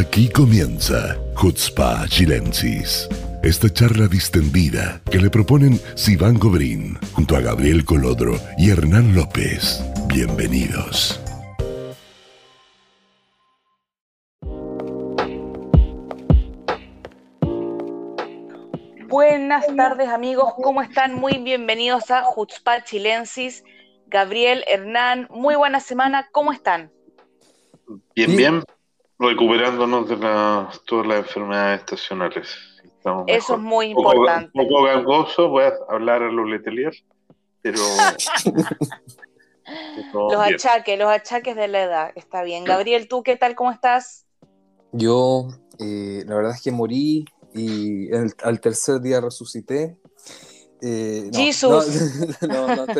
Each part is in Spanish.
Aquí comienza Hutzpa Chilensis. Esta charla distendida que le proponen Sivan Gobrín junto a Gabriel Colodro y Hernán López. Bienvenidos. Buenas tardes amigos, ¿cómo están? Muy bienvenidos a Hutzpa Chilensis. Gabriel, Hernán, muy buena semana, ¿cómo están? Bien, bien, recuperándonos de todas las enfermedades estacionales. Eso es muy importante. Un poco gangoso, voy a hablar a los letelier, pero... los achaques, los achaques de la edad, está bien. Gabriel, ¿tú qué tal, cómo estás? Yo, eh, la verdad es que morí y al tercer día resucité. Eh, Jesús. No, no, no,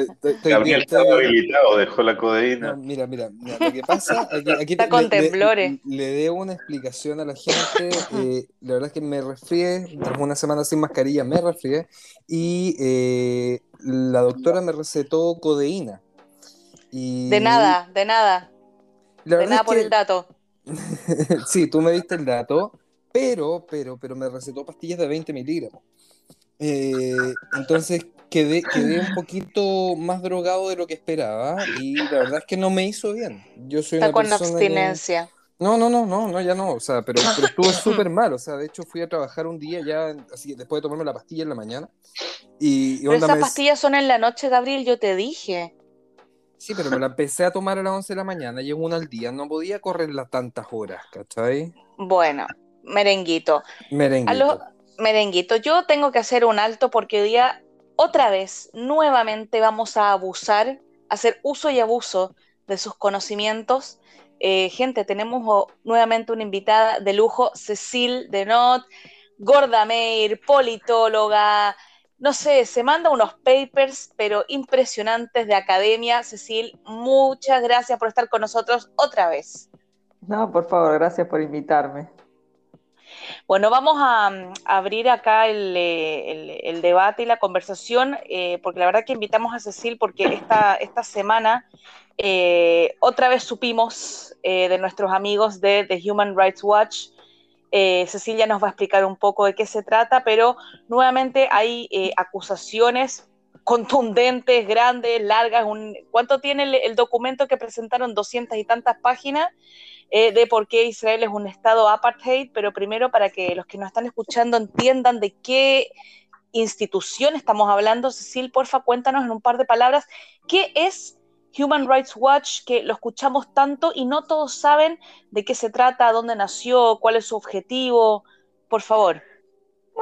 Gabriel estaba habilitado, dejó la codeína. mira, mira, lo que pasa, aquí, Está con temblores. Le, debo una explicación a la gente. Eh, la verdad es que me resfrié, tras una semana sin mascarilla me resfrié y eh, la doctora me recetó codeína. Y... De nada, de nada. de nada por el dato. sí, tú me diste el dato, pero, pero, pero me recetó pastillas de 20 miligramos. Eh, entonces quedé, quedé un poquito más drogado de lo que esperaba y la verdad es que no me hizo bien. Yo soy Está con abstinencia. No, no, no, no, no, ya no, o sea, pero, estuvo súper mal, o sea, de hecho fui a trabajar un día ya, así después de tomarme la pastilla en la mañana. Y, pero esas pastillas son en la noche, Gabriel, yo te dije. Sí, pero me la empecé a tomar a las 11 de la mañana, llegó una al día, no podía correrla tantas horas, ¿cachai? Bueno, merenguito. Merenguito merenguito, yo tengo que hacer un alto porque hoy día, otra vez, nuevamente vamos a abusar, hacer uso y abuso de sus conocimientos. Eh, gente, tenemos nuevamente una invitada de lujo, Cecil Denot, Gorda Meir, politóloga, no sé, se manda unos papers, pero impresionantes de academia. Cecil, muchas gracias por estar con nosotros otra vez. No, por favor, gracias por invitarme. Bueno, vamos a, mm, abrir acá el, debate y la conversación, eh, porque la verdad que invitamos a Cecil porque esta, esta semana eh, otra vez supimos eh, de nuestros amigos de The Human Rights Watch. Cecilia nos va a explicar un poco de qué se trata, pero nuevamente hay acusaciones contundentes, grandes, largas. ¿Cuánto tiene el, el documento que presentaron? Doscientas y tantas páginas. Eh, de por qué Israel es un estado apartheid, pero primero para que los que nos están escuchando entiendan de qué institución estamos hablando. Cecil, porfa, cuéntanos en un par de palabras qué es Human Rights Watch, que lo escuchamos tanto y no todos saben de qué se trata, dónde nació, cuál es su objetivo. Por favor.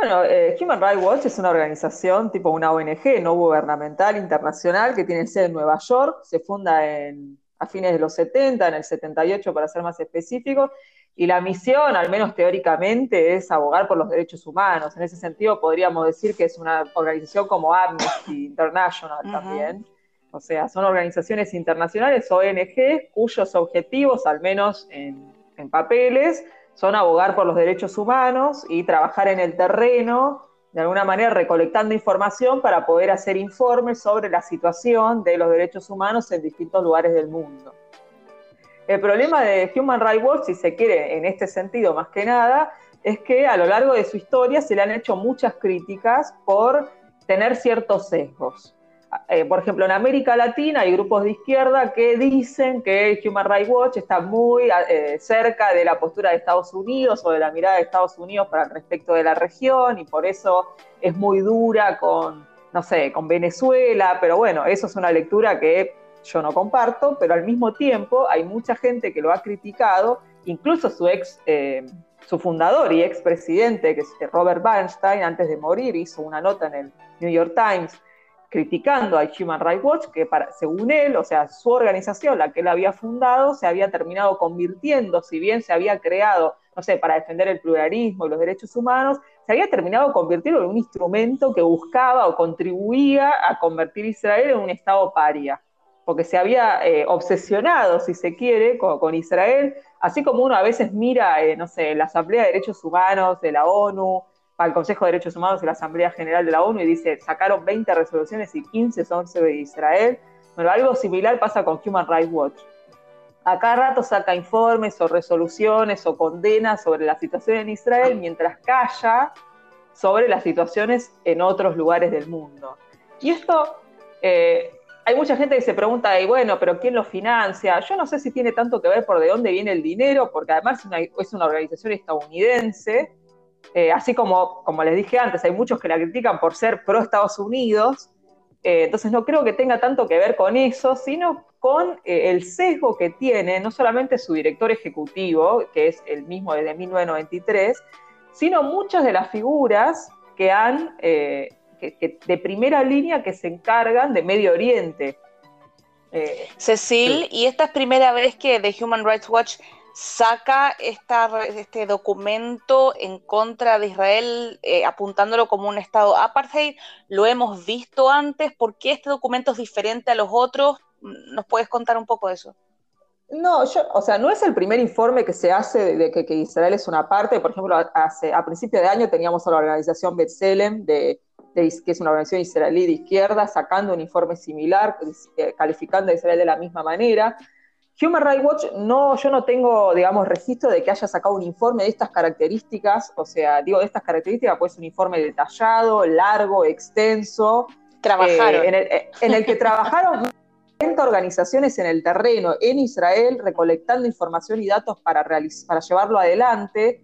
Bueno, eh, Human Rights Watch es una organización tipo una ONG no gubernamental internacional que tiene sede en Nueva York, se funda en a fines de los 70, en el 78 para ser más específico, y la misión, al menos teóricamente, es abogar por los derechos humanos. En ese sentido, podríamos decir que es una organización como Amnesty International también. O sea, son organizaciones internacionales, ONG, cuyos objetivos, al menos en, en papeles, son abogar por los derechos humanos y trabajar en el terreno de alguna manera recolectando información para poder hacer informes sobre la situación de los derechos humanos en distintos lugares del mundo. El problema de Human Rights Watch, si se quiere en este sentido más que nada, es que a lo largo de su historia se le han hecho muchas críticas por tener ciertos sesgos. Eh, por ejemplo, en América Latina hay grupos de izquierda que dicen que Human Rights Watch está muy eh, cerca de la postura de Estados Unidos o de la mirada de Estados Unidos para el respecto de la región y por eso es muy dura con, no sé, con Venezuela, pero bueno, eso es una lectura que yo no comparto, pero al mismo tiempo hay mucha gente que lo ha criticado, incluso su ex... Eh, su fundador y expresidente, que es Robert Weinstein, antes de morir, hizo una nota en el New York Times criticando a Human Rights Watch, que para, según él, o sea, su organización, la que él había fundado, se había terminado convirtiendo, si bien se había creado, no sé, para defender el pluralismo y los derechos humanos, se había terminado convirtiendo en un instrumento que buscaba o contribuía a convertir Israel en un Estado paria, porque se había eh, obsesionado, si se quiere, con, Israel, así como uno a veces mira, eh, no sé, la Asamblea de Derechos Humanos de la ONU, al Consejo de Derechos Humanos y la Asamblea General de la ONU y dice, sacaron 20 resoluciones y 15 son sobre Israel. Bueno, algo similar pasa con Human Rights Watch. a cada rato saca informes o resoluciones o condenas sobre la situación en Israel mientras calla sobre las situaciones en otros lugares del mundo. Y esto, eh, hay mucha gente que se pregunta, y bueno, pero ¿quién lo financia? Yo no sé si tiene tanto que ver por de dónde viene el dinero, porque además es una, organización estadounidense, eh, así como, como les dije antes, hay muchos que la critican por ser pro Estados Unidos, eh, entonces no creo que tenga tanto que ver con eso, sino con eh, el sesgo que tiene no solamente su director ejecutivo, que es el mismo desde 1993, sino muchas de las figuras que han, eh, de primera línea que se encargan de Medio Oriente. Cecil, y esta es primera vez que The Human Rights Watch saca este documento en contra de Israel apuntándolo como un estado apartheid. Lo hemos visto antes. ¿Por qué este documento es diferente a los otros? ¿Nos puedes contar un poco de eso? No, yo, o sea, no es el primer informe que se hace de, que, Israel es una parte. Por ejemplo, hace, a principio de año teníamos a la organización Betzelem, de, que es una organización israelí de izquierda, sacando un informe similar, eh, calificando a Israel de la misma manera. Human Rights Watch, no, yo no tengo, digamos, registro de que haya sacado un informe de estas características, o sea, digo de estas características, pues un informe detallado, largo, extenso. Trabajaron. Eh, en, el, eh, en el que trabajaron organizaciones en el terreno en Israel recolectando información y datos para, para llevarlo adelante.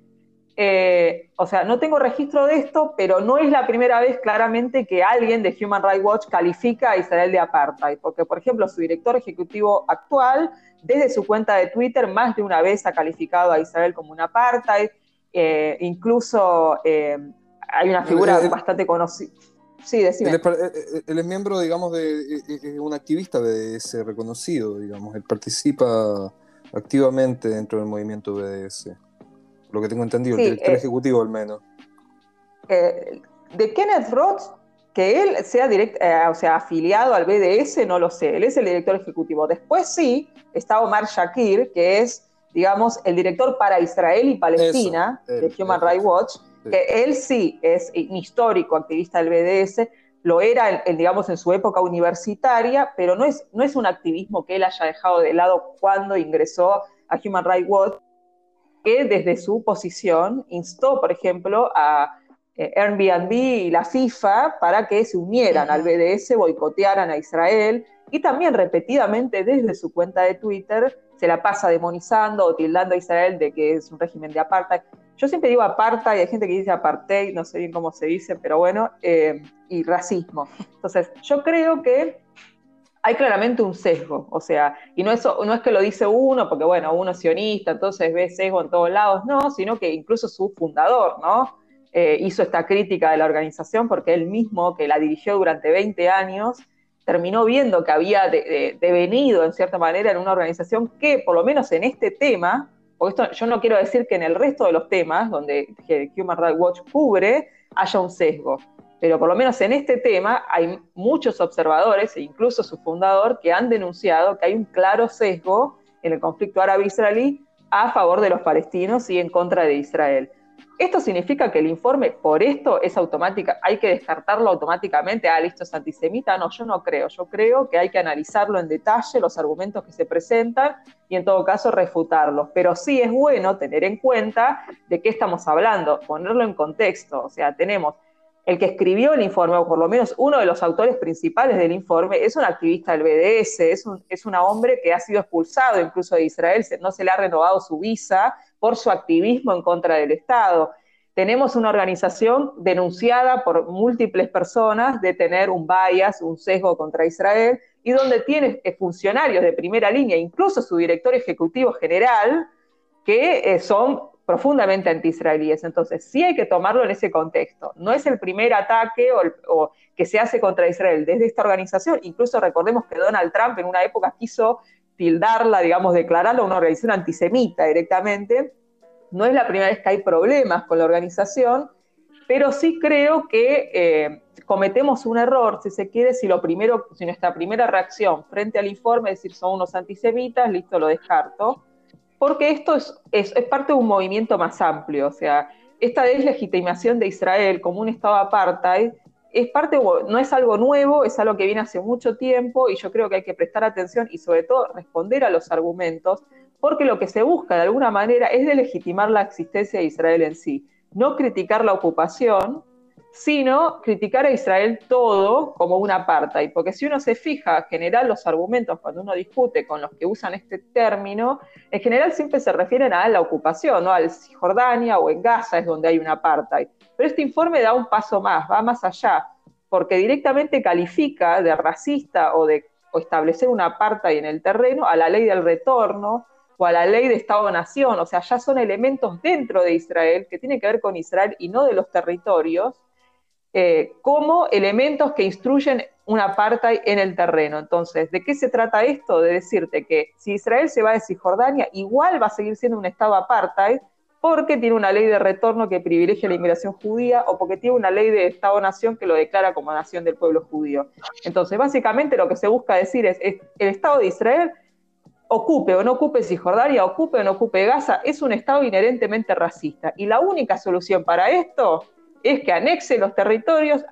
Eh, o sea, no tengo registro de esto, pero no es la primera vez claramente que alguien de Human Rights Watch califica a Israel de apartheid, porque por ejemplo su director ejecutivo actual, desde su cuenta de Twitter, más de una vez ha calificado a Israel como un apartheid, eh, incluso eh, hay una figura bastante conocida. Sí, decime. Él es, él es, miembro, digamos, de un activista BDS reconocido, digamos. Él participa activamente dentro del movimiento BDS. Lo que tengo entendido, el director eh, ejecutivo al menos. Eh, de Kenneth Roth, que él sea direct, eh, o sea, afiliado al BDS, no lo sé. Él es el director ejecutivo. Después sí, está Omar Shakir, que es, digamos, el director para Israel y Palestina de Human Rights Watch que él sí es un histórico activista del BDS, lo era, digamos, en su época universitaria, pero no es, no es un activismo que él haya dejado de lado cuando ingresó a Human Rights Watch, que desde su posición instó, por ejemplo, a eh, Airbnb y la FIFA para que se unieran al BDS, boicotearan a Israel, y también repetidamente desde su cuenta de Twitter se la pasa demonizando o tildando a Israel de que es un régimen de apartheid. Yo siempre digo apartheid, hay gente que dice apartheid, no sé bien cómo se dice, pero bueno, eh, y racismo. Entonces, yo creo que hay claramente un sesgo, o sea, y no es, no es que lo dice uno, porque bueno, uno es sionista, entonces ve sesgo en todos lados, no, sino que incluso su fundador, ¿no? Eh, hizo esta crítica de la organización porque él mismo, que la dirigió durante 20 años, terminó viendo que había devenido en cierta manera en una organización que, por lo menos en este tema, porque esto yo no quiero decir que en el resto de los temas donde Human Rights Watch cubre haya un sesgo, pero por lo menos en este tema hay muchos observadores e incluso su fundador que han denunciado que hay un claro sesgo en el conflicto árabe-israelí a favor de los palestinos y en contra de Israel. ¿Esto significa que el informe por esto es automática, hay que descartarlo automáticamente? Ah, listo, es antisemita. No, yo no creo. Yo creo que hay que analizarlo en detalle, los argumentos que se presentan y en todo caso refutarlos. Pero sí es bueno tener en cuenta de qué estamos hablando, ponerlo en contexto. O sea, tenemos el que escribió el informe, o por lo menos uno de los autores principales del informe, es un activista del BDS, es un, es hombre que ha sido expulsado incluso de Israel, no se le ha renovado su visa por su activismo en contra del Estado. Tenemos una organización denunciada por múltiples personas de tener un bias, un sesgo contra Israel, y donde tiene funcionarios de primera línea, incluso su director ejecutivo general, que eh, son profundamente anti-israelíes. Entonces, sí hay que tomarlo en ese contexto. No es el primer ataque o, que se hace contra Israel desde esta organización. Incluso recordemos que Donald Trump en una época quiso tildarla, digamos, declararla una organización antisemita directamente. No es la primera vez que hay problemas con la organización, pero sí creo que eh, cometemos un error, si se quiere, si lo primero, si nuestra primera reacción frente al informe es decir, son unos antisemitas, listo, lo descarto porque esto es, es, parte de un movimiento más amplio, o sea, esta deslegitimación de Israel como un Estado apartheid es parte, no es algo nuevo, es algo que viene hace mucho tiempo y yo creo que hay que prestar atención y sobre todo responder a los argumentos, porque lo que se busca de alguna manera es delegitimar la existencia de Israel en sí, no criticar la ocupación, sino criticar a Israel todo como una apartheid, porque si uno se fija, en general los argumentos cuando uno discute con los que usan este término, en general siempre se refieren a la ocupación, ¿no? al Cisjordania o en Gaza es donde hay una apartheid. Pero este informe da un paso más, va más allá, porque directamente califica de racista o de establecer una apartheid en el terreno a la ley del retorno, o a la ley de Estado-Nación, o sea, ya son elementos dentro de Israel que tienen que ver con Israel y no de los territorios, eh, como elementos que instruyen una apartheid en el terreno. Entonces, ¿de qué se trata esto? De decirte que si Israel se va de Cisjordania, igual va a seguir siendo un Estado apartheid, porque tiene una ley de retorno que privilegia la inmigración judía o porque tiene una ley de Estado-nación que lo declara como nación del pueblo judío. Entonces, básicamente lo que se busca decir es, es el Estado de Israel ocupe o no ocupe Cisjordania, ocupe o no ocupe Gaza, es un Estado inherentemente racista. Y la única solución para esto es que anexe los territorios,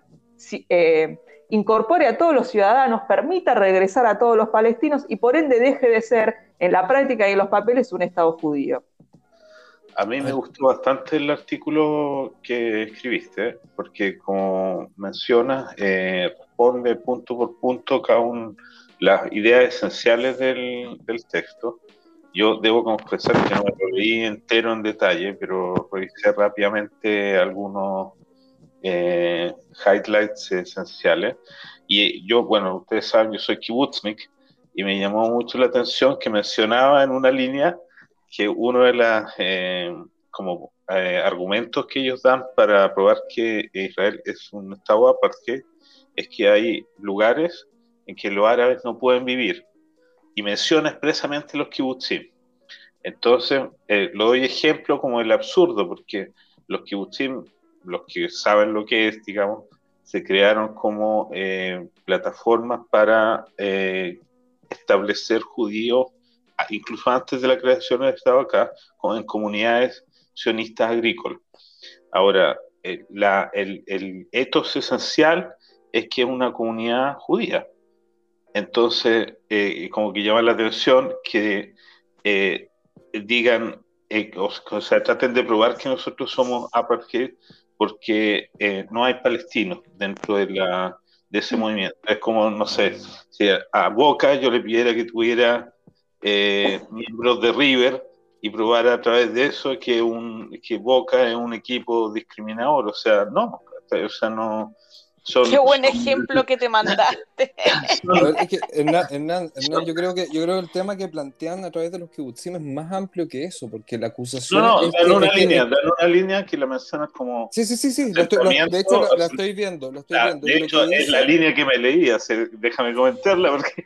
eh, incorpore a todos los ciudadanos, permita regresar a todos los palestinos y por ende deje de ser en la práctica y en los papeles un Estado judío. A mí me gustó bastante el artículo que escribiste, porque como mencionas, eh, responde punto por punto cada una las ideas esenciales del, del texto. Yo debo confesar que no lo leí entero en detalle, pero revisé rápidamente algunos eh, highlights esenciales. Y yo, bueno, ustedes saben, yo soy kibutznik y me llamó mucho la atención que mencionaba en una línea que uno de los eh, como eh, argumentos que ellos dan para probar que Israel es un estado aparte es que hay lugares en que los árabes no pueden vivir y menciona expresamente los kibutzim. Entonces, lo doy ejemplo como el absurdo, porque los kibutzim los que saben lo que es, digamos, se crearon como eh, plataformas para eh, establecer judíos, incluso antes de la creación del Estado acá, en comunidades sionistas agrícolas. Ahora, eh, el, el, etos esencial es que es una comunidad judía. Entonces, como que llama la atención que digan, o, sea, traten de probar que nosotros somos apartheid porque eh, no hay palestinos dentro de, la, de ese movimiento. Es como, no sé, si a Boca yo le pidiera que tuviera eh, miembros de River y probara a través de eso que, un, que Boca es un equipo discriminador. O sea, no, o sea, no, Qué buen ejemplo que te mandaste. es que, Hernán, yo, creo que, yo creo que el tema que plantean a través de los kibutzim es más amplio que eso, porque la acusación. No, no, dan una línea, dan una línea que la mencionas como. Sí, sí, sí, sí. de hecho, la, estoy viendo. estoy viendo de hecho, es la línea que me leía, déjame comentarla, porque.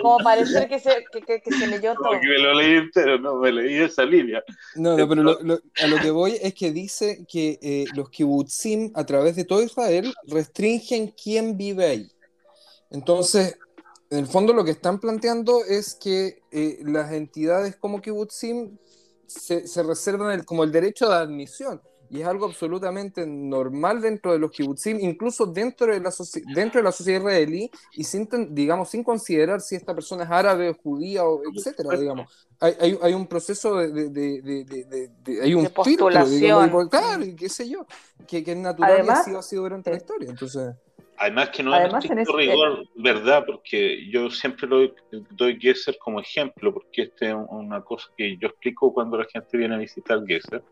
como parecer que se, que, que, se leyó todo. Porque me lo leí entero, no, me leí esa línea. No, no, pero a lo que voy es que dice que eh, los kibutzim, a través de todo Israel restringen quién vive ahí. Entonces, en el fondo lo que están planteando es que eh, las entidades como Kibbutzim se, se reservan como el derecho de admisión y es algo absolutamente normal dentro de los kibbutzim, incluso dentro de la, dentro de la sociedad israelí, y sin, digamos, sin considerar si esta persona es árabe, o judía, o etcétera, digamos. Hay, hay, hay un proceso de, de, de, hay un postulación. claro, qué sé yo, que, que es natural y así ha sido durante la historia, entonces... Además que no es en este rigor, ¿verdad? Porque yo siempre lo doy Gesser como ejemplo, porque esta es una cosa que yo explico cuando la gente viene a visitar Gesser,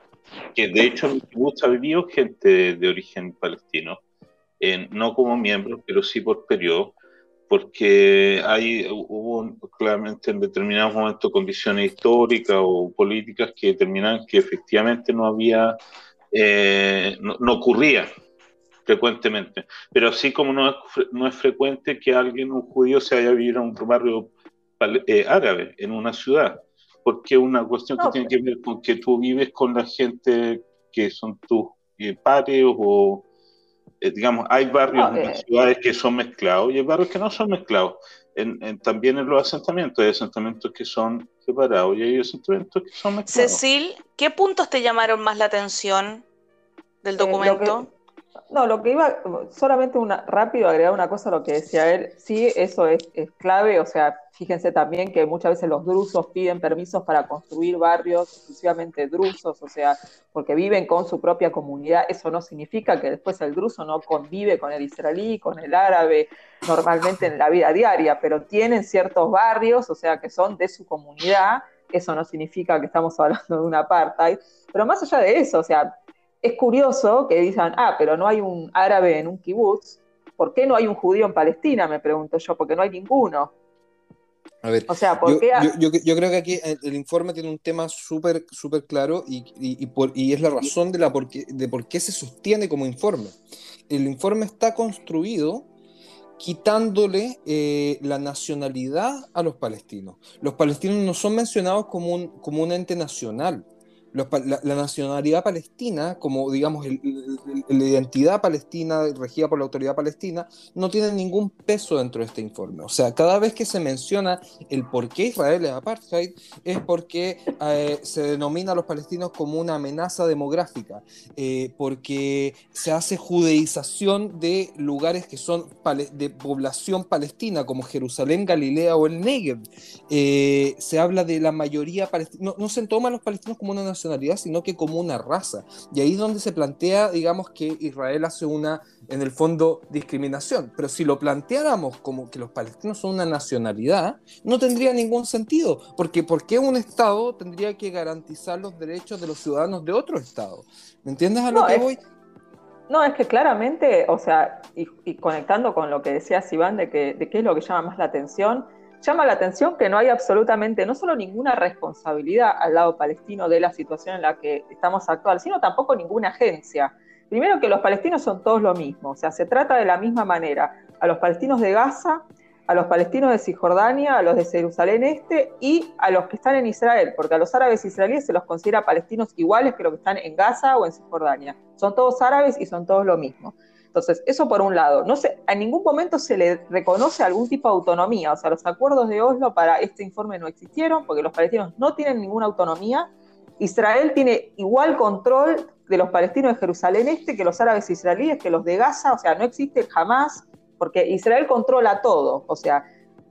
que de hecho en ha vivido gente de, origen palestino, no como miembros, pero sí por periodo, porque hay, hubo claramente en determinados momentos condiciones históricas o políticas que determinan que efectivamente no había, eh, no ocurría frecuentemente. Pero así como no es, no es frecuente que alguien, un judío, se vaya a vivir a un barrio eh, árabe en una ciudad, porque es una cuestión que tiene que ver con que tú vives con la gente que son tus eh, pares o, eh, digamos, hay barrios en las ciudades que son mezclados y hay barrios que no son mezclados. En, también en los asentamientos, hay asentamientos que son separados y hay asentamientos que son mezclados. Cecil, ¿qué puntos te llamaron más la atención del documento? No, lo que iba, solamente una, rápido agregar una cosa a lo que decía él. Sí, eso es, clave. O sea, fíjense también que muchas veces los drusos piden permisos para construir barrios exclusivamente drusos, o sea, porque viven con su propia comunidad. Eso no significa que después el druso no convive con el israelí, con el árabe, normalmente en la vida diaria, pero tienen ciertos barrios, o sea, que son de su comunidad. Eso no significa que estamos hablando de un apartheid. Pero más allá de eso, o sea, es curioso que digan, ah, pero no hay un árabe en un kibutz. ¿Por qué no hay un judío en Palestina? Me pregunto yo, porque no hay ninguno. A ver, o sea, yo, creo que aquí el, informe tiene un tema súper súper claro y, y, es la razón de, la por qué, de por qué se sostiene como informe. El informe está construido quitándole eh, la nacionalidad a los palestinos. Los palestinos no son mencionados como un, como un ente nacional la, nacionalidad palestina, como digamos la identidad palestina regida por la autoridad palestina, no tiene ningún peso dentro de este informe. O sea, cada vez que se menciona el por qué Israel es apartheid, es porque eh, se denomina a los palestinos como una amenaza demográfica, eh, porque se hace judeización de lugares que son de población palestina, como Jerusalén, Galilea o el Negev. Eh, se habla de la mayoría palestina, no, no se toma a los palestinos como una nación sino que como una raza. Y ahí es donde se plantea, digamos, que Israel hace una, en el fondo, discriminación. Pero si lo planteáramos como que los palestinos son una nacionalidad, no tendría ningún sentido, porque ¿por qué un Estado tendría que garantizar los derechos de los ciudadanos de otro Estado? ¿Me entiendes a lo que voy? No, es que claramente, o sea, y, conectando con lo que decía Iván de, que, de qué es lo que llama más la atención, llama la atención que no hay absolutamente, no solo ninguna responsabilidad al lado palestino de la situación en la que estamos actual, sino tampoco ninguna agencia. Primero que los palestinos son todos lo mismo, o sea, se trata de la misma manera a los palestinos de Gaza, a los palestinos de Cisjordania, a los de Jerusalén Este y a los que están en Israel, porque a los árabes israelíes se los considera palestinos iguales que los que están en Gaza o en Cisjordania. Son todos árabes y son todos lo mismo. Entonces, eso por un lado. No en ningún momento se le reconoce algún tipo de autonomía. O sea, los acuerdos de Oslo para este informe no existieron porque los palestinos no tienen ninguna autonomía. Israel tiene igual control de los palestinos de Jerusalén Este que los árabes israelíes, que los de Gaza. O sea, no existe jamás, porque Israel controla todo. O sea,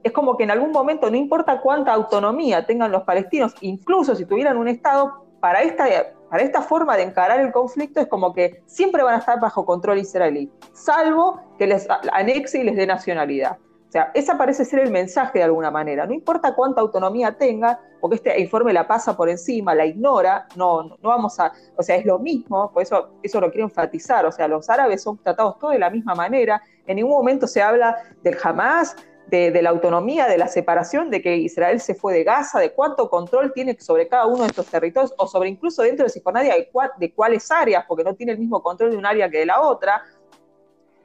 es como que en algún momento, no importa cuánta autonomía tengan los palestinos, incluso si tuvieran un Estado, para esta para esta forma de encarar el conflicto es como que siempre van a estar bajo control israelí, salvo que les anexe y les dé nacionalidad. O sea, ese parece ser el mensaje de alguna manera. No importa cuánta autonomía tenga, porque este informe la pasa por encima, la ignora, no, no vamos a, o sea, es lo mismo, por eso eso lo quiero enfatizar, o sea, los árabes son tratados todos de la misma manera, en ningún momento se habla del Hamas, de, la autonomía, de la separación, de que Israel se fue de Gaza, de cuánto control tiene sobre cada uno de estos territorios, o sobre incluso dentro de Cisjordania de, de cuáles áreas, porque no tiene el mismo control de un área que de la otra.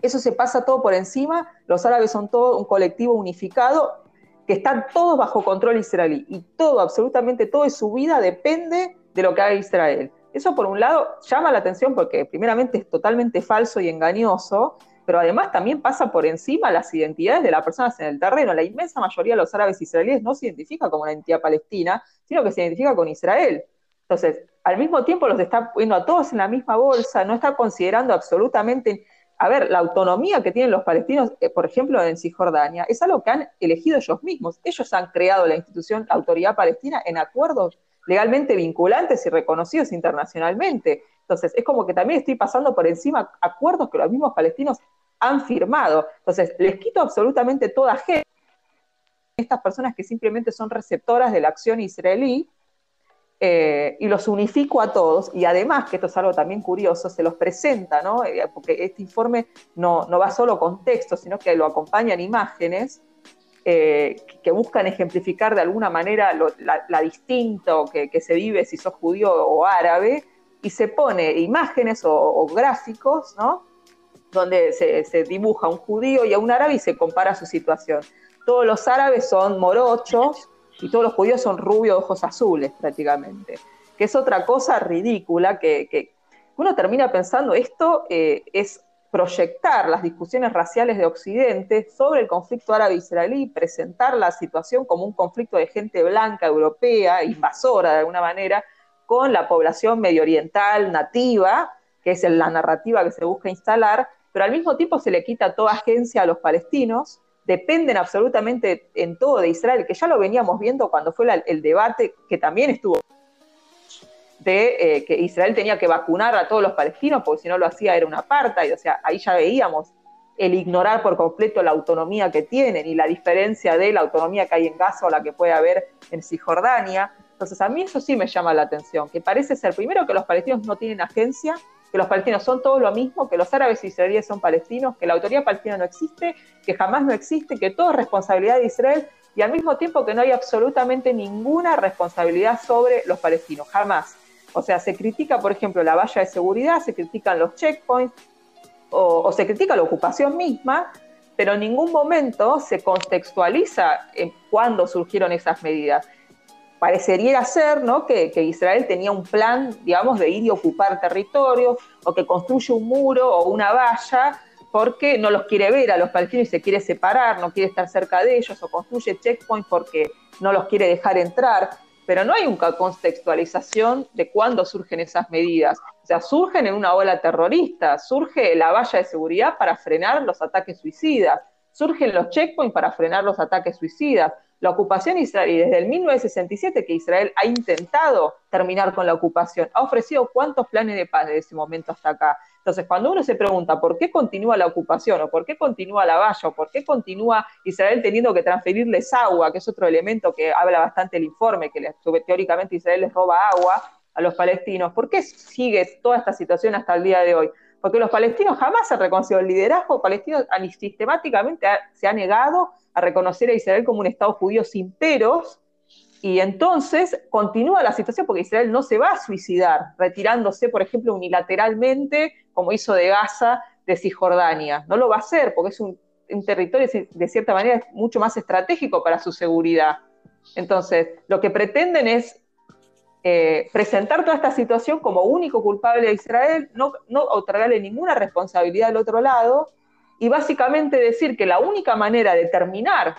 Eso se pasa todo por encima. Los árabes son todo un colectivo unificado que están todos bajo control israelí y todo, absolutamente todo de su vida depende de lo que haga Israel. Eso por un lado llama la atención porque primeramente es totalmente falso y engañoso pero además también pasa por encima las identidades de las personas en el terreno. La inmensa mayoría de los árabes israelíes no se identifica como una entidad palestina, sino que se identifica con Israel. Entonces, al mismo tiempo los está poniendo a todos en la misma bolsa, no está considerando absolutamente, a ver, la autonomía que tienen los palestinos, eh, por ejemplo, en Cisjordania, es algo que han elegido ellos mismos. Ellos han creado la institución, la autoridad palestina, en acuerdos legalmente vinculantes y reconocidos internacionalmente. Entonces, es como que también estoy pasando por encima acuerdos que los mismos palestinos han firmado. Entonces, les quito absolutamente toda gente. Estas personas que simplemente son receptoras de la acción israelí eh, y los unifico a todos. Y además, que esto es algo también curioso, se los presenta, ¿no? Eh, porque este informe no, va solo con texto, sino que lo acompañan imágenes. Eh, que buscan ejemplificar de alguna manera la, distinto que, se vive si sos judío o árabe, y se pone imágenes o, gráficos, ¿no? donde se, dibuja un judío y a un árabe y se compara su situación. Todos los árabes son morochos y todos los judíos son rubios, ojos azules prácticamente, que es otra cosa ridícula que, uno termina pensando, esto eh, es proyectar las discusiones raciales de Occidente sobre el conflicto árabe-israelí, presentar la situación como un conflicto de gente blanca, europea, invasora de alguna manera, con la población medio oriental nativa, que es la narrativa que se busca instalar, pero al mismo tiempo se le quita toda agencia a los palestinos, dependen absolutamente en todo de Israel, que ya lo veníamos viendo cuando fue el debate que también estuvo de eh, que Israel tenía que vacunar a todos los palestinos, porque si no lo hacía era una apartheid, o sea, ahí ya veíamos el ignorar por completo la autonomía que tienen y la diferencia de la autonomía que hay en Gaza o la que puede haber en Cisjordania. Entonces, a mí eso sí me llama la atención, que parece ser primero que los palestinos no tienen agencia, que los palestinos son todos lo mismo, que los árabes y israelíes son palestinos, que la autoridad palestina no existe, que jamás no existe, que todo es responsabilidad de Israel y al mismo tiempo que no hay absolutamente ninguna responsabilidad sobre los palestinos, jamás. O sea, se critica, por ejemplo, la valla de seguridad, se critican los checkpoints o, se critica la ocupación misma, pero en ningún momento se contextualiza en cuándo surgieron esas medidas. Parecería ser ¿no? que, Israel tenía un plan, digamos, de ir y ocupar territorios o que construye un muro o una valla porque no los quiere ver a los palestinos y se quiere separar, no quiere estar cerca de ellos, o construye checkpoints porque no los quiere dejar entrar pero no hay una contextualización de cuándo surgen esas medidas. O sea, surgen en una ola terrorista, surge la valla de seguridad para frenar los ataques suicidas, surgen los checkpoints para frenar los ataques suicidas. La ocupación israelí, desde el 1967 que Israel ha intentado terminar con la ocupación, ha ofrecido cuántos planes de paz desde ese momento hasta acá. Entonces, cuando uno se pregunta por qué continúa la ocupación, o por qué continúa la valla, o por qué continúa Israel teniendo que transferirles agua, que es otro elemento que habla bastante el informe, que teóricamente Israel les roba agua a los palestinos, ¿por qué sigue toda esta situación hasta el día de hoy? Porque los palestinos jamás han reconocido el liderazgo palestino, sistemáticamente se ha negado a reconocer a Israel como un Estado judío sin peros, y entonces continúa la situación porque Israel no se va a suicidar, retirándose, por ejemplo, unilateralmente, como hizo de Gaza, de Cisjordania. No lo va a hacer porque es un, territorio, de cierta manera, mucho más estratégico para su seguridad. Entonces, lo que pretenden es eh, presentar toda esta situación como único culpable de Israel, no, no otorgarle ninguna responsabilidad al otro lado y básicamente decir que la única manera de terminar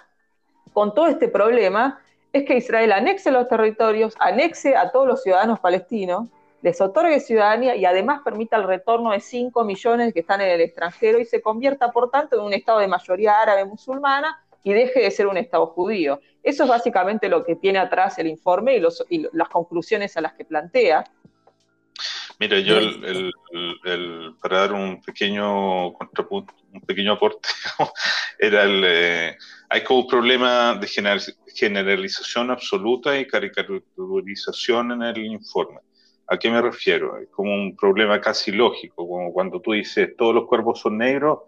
con todo este problema es que Israel anexe los territorios, anexe a todos los ciudadanos palestinos, les otorgue ciudadanía y además permita el retorno de 5 millones que están en el extranjero y se convierta, por tanto, en un Estado de mayoría árabe musulmana y deje de ser un Estado judío. Eso es básicamente lo que tiene atrás el informe y, las conclusiones a las que plantea. Mira, yo para dar un pequeño contrapunto, un pequeño aporte, era el, eh, hay como un problema de generalización absoluta y caricaturización en el informe. ¿A qué me refiero? Es como un problema casi lógico, como cuando tú dices todos los cuerpos son negros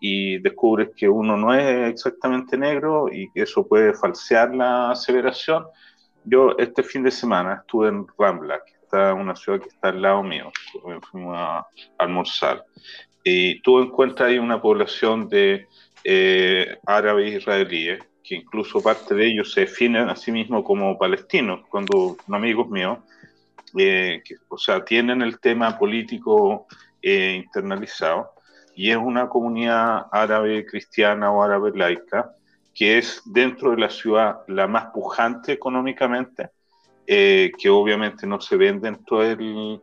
y descubres que uno no es exactamente negro y que eso puede falsear la aseveración. Yo este fin de semana estuve en Rambla, que está una ciudad que está al lado mío, fuimos a almorzar, y tú encuentras ahí una población de eh, árabes israelíes, que incluso parte de ellos se definen a sí mismos como palestinos, cuando amigos míos, eh, que, o sea, tienen el tema político eh, internalizado, y es una comunidad árabe cristiana o árabe laica, que es dentro de la ciudad la más pujante económicamente, eh, que obviamente no se ven dentro del,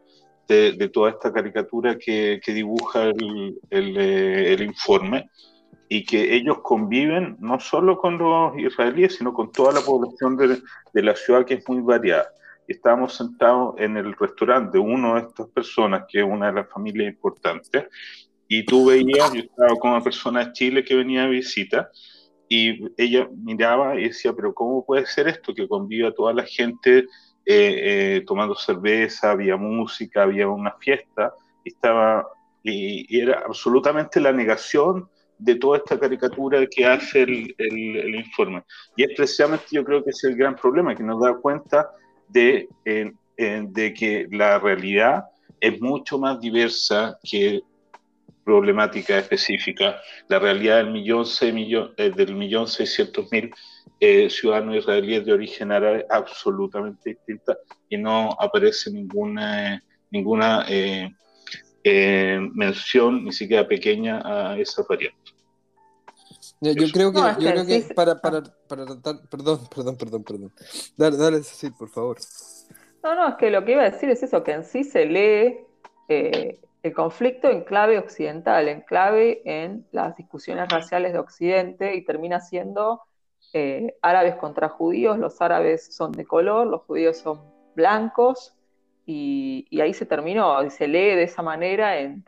de, toda esta caricatura que, que dibuja el, el, el informe, y que ellos conviven no solo con los israelíes, sino con toda la población de, de la ciudad que es muy variada. Estábamos sentados en el restaurante de una de estas personas, que es una de las familias importantes, y tú veías, yo estaba con una persona de Chile que venía de visita, y ella miraba y decía, pero ¿cómo puede ser esto? Que conviva toda la gente eh, eh, tomando cerveza, había música, había una fiesta, y estaba, y, y era absolutamente la negación de toda esta caricatura que hace el, el, informe. Y es precisamente yo creo que es el gran problema, que nos da cuenta de, de que la realidad es mucho más diversa que problemática específica. La realidad del millón, seis millón, eh, del millón seiscientos mil eh, ciudadanos israelíes de origen árabe es absolutamente distinta y no aparece ninguna, ninguna eh, eh, mención, ni siquiera pequeña, a esa variante. Yo, creo que, yo creo que para, para, para tratar, perdón, perdón, perdón, perdón. Dale, dale, por favor. No, no, es que lo que iba a decir es eso, que en sí se lee eh, el conflicto en clave occidental, en clave en las discusiones raciales de Occidente y termina siendo eh, árabes contra judíos, los árabes son de color, los judíos son blancos, y, ahí se terminó, y se lee de esa manera en,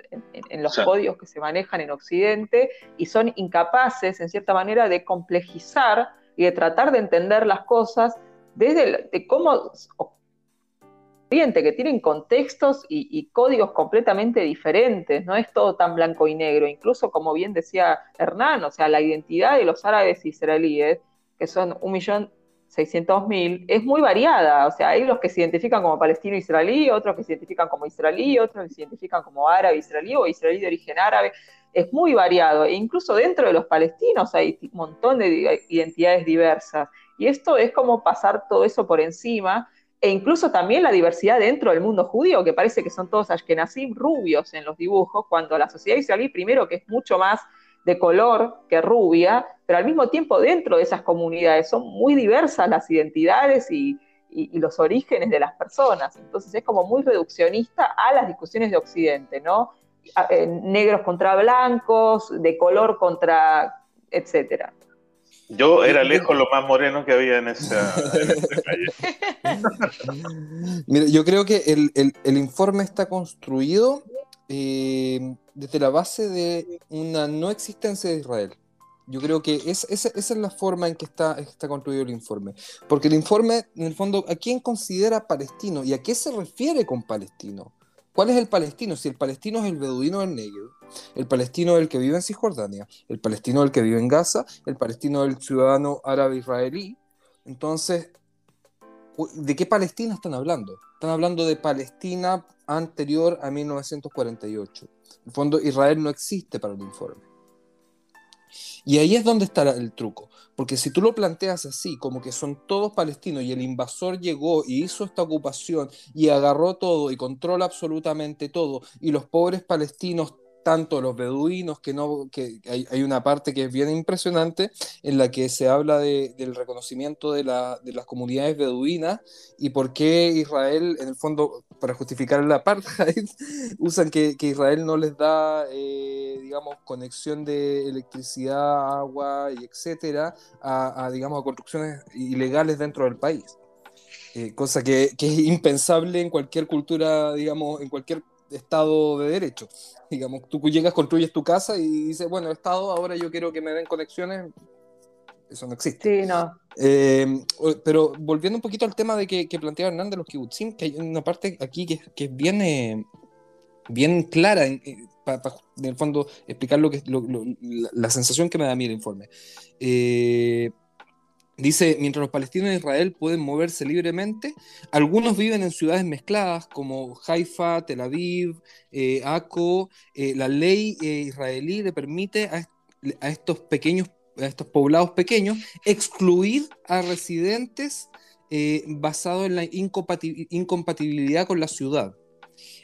los códigos que se manejan en Occidente, y son incapaces, en cierta manera, de complejizar y de tratar de entender las cosas desde de cómo que tienen contextos y, códigos completamente diferentes, no es todo tan blanco y negro, incluso como bien decía Hernán, o sea, la identidad de los árabes israelíes, que son un millón seiscientos mil, es muy variada, o sea, hay los que se identifican como palestino-israelí, otros que se identifican como israelí, otros que se identifican como árabe-israelí o israelí de origen árabe, es muy variado, e incluso dentro de los palestinos hay un montón de identidades diversas, y esto es como pasar todo eso por encima, e incluso también la diversidad dentro del mundo judío, que parece que son todos ashkenazim rubios en los dibujos, cuando la sociedad israelí, primero que es mucho más de color que rubia, pero al mismo tiempo dentro de esas comunidades son muy diversas las identidades y, los orígenes de las personas. Entonces es como muy reduccionista a las discusiones de Occidente, ¿no? Eh, negros contra blancos, de color contra, etcétera. Yo era lejos lo más moreno que había en esa, calle. Mira, yo creo que el, informe está construido eh, desde la base de una no existencia de Israel. Yo creo que esa es la forma en que está, está construido el informe. Porque el informe, en el fondo, ¿a quién considera palestino y a qué se refiere con palestino? ¿Cuál es el palestino? Si el palestino es el beduino del Negev, el palestino es el que vive en Cisjordania, el palestino es el que vive en Gaza, el palestino es el ciudadano árabe israelí. Entonces, ¿de qué Palestina están hablando? Están hablando de Palestina anterior a 1948. En el fondo, Israel no existe para el informe. Y ahí es donde está el truco, porque si tú lo planteas así, como que son todos palestinos y el invasor llegó y hizo esta ocupación y agarró todo y controla absolutamente todo, y los pobres palestinos tanto los beduinos, que no, que hay, una parte que es bien impresionante en la que se habla del reconocimiento de, las comunidades beduinas y por qué Israel, en el fondo, para justificar la apartheid, usan que, Israel no les da, eh, digamos, conexión de electricidad, agua y etcétera a, digamos, a construcciones ilegales dentro del país. Eh, cosa que, que es impensable en cualquier cultura, digamos, en cualquier Estado de Derecho. Digamos, tú llegas, construyes tu casa y dices, bueno, Estado, ahora yo quiero que me den conexiones. Eso no existe. Sí, no. Eh, pero volviendo un poquito al tema de que, que planteaba Hernán de los kibutzim, que hay una parte aquí que, que viene bien clara, para en el fondo explicar lo que la, sensación que me da a mí el informe. Eh, Dice, mientras los palestinos de Israel pueden moverse libremente, algunos viven en ciudades mezcladas como Haifa, Tel Aviv, eh, Aco. Eh, la ley eh, israelí le permite a, estos pequeños, a estos poblados pequeños, excluir a residentes basado en la incompatibilidad con la ciudad.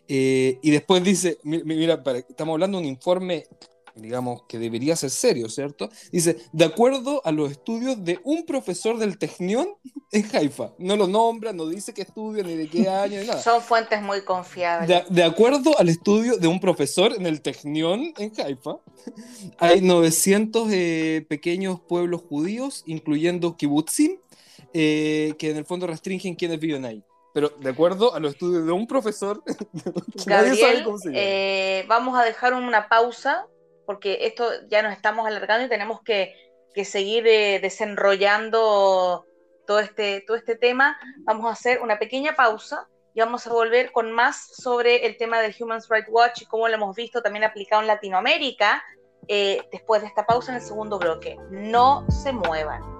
y después dice, mira, estamos hablando de un informe digamos, que debería ser serio, ¿cierto? Dice, de acuerdo a los estudios de un profesor del Technion en Haifa. No lo nombra, no dice qué estudio, ni de qué año, ni nada. Son fuentes muy confiables. De, acuerdo al estudio de un profesor en el Technion en Haifa, hay 900 eh, pequeños pueblos judíos, incluyendo kibbutzim, eh, que en el fondo restringen quienes viven ahí pero de acuerdo a los estudios de un profesor, Gabriel, eh, vamos a dejar una pausa porque esto ya nos estamos alargando y tenemos que, seguir eh, desenrollando todo este, todo este tema. Vamos a hacer una pequeña pausa y vamos a volver con más sobre el tema del Human Rights Watch y cómo lo hemos visto también aplicado en Latinoamérica eh, después de esta pausa en el segundo bloque. No se muevan.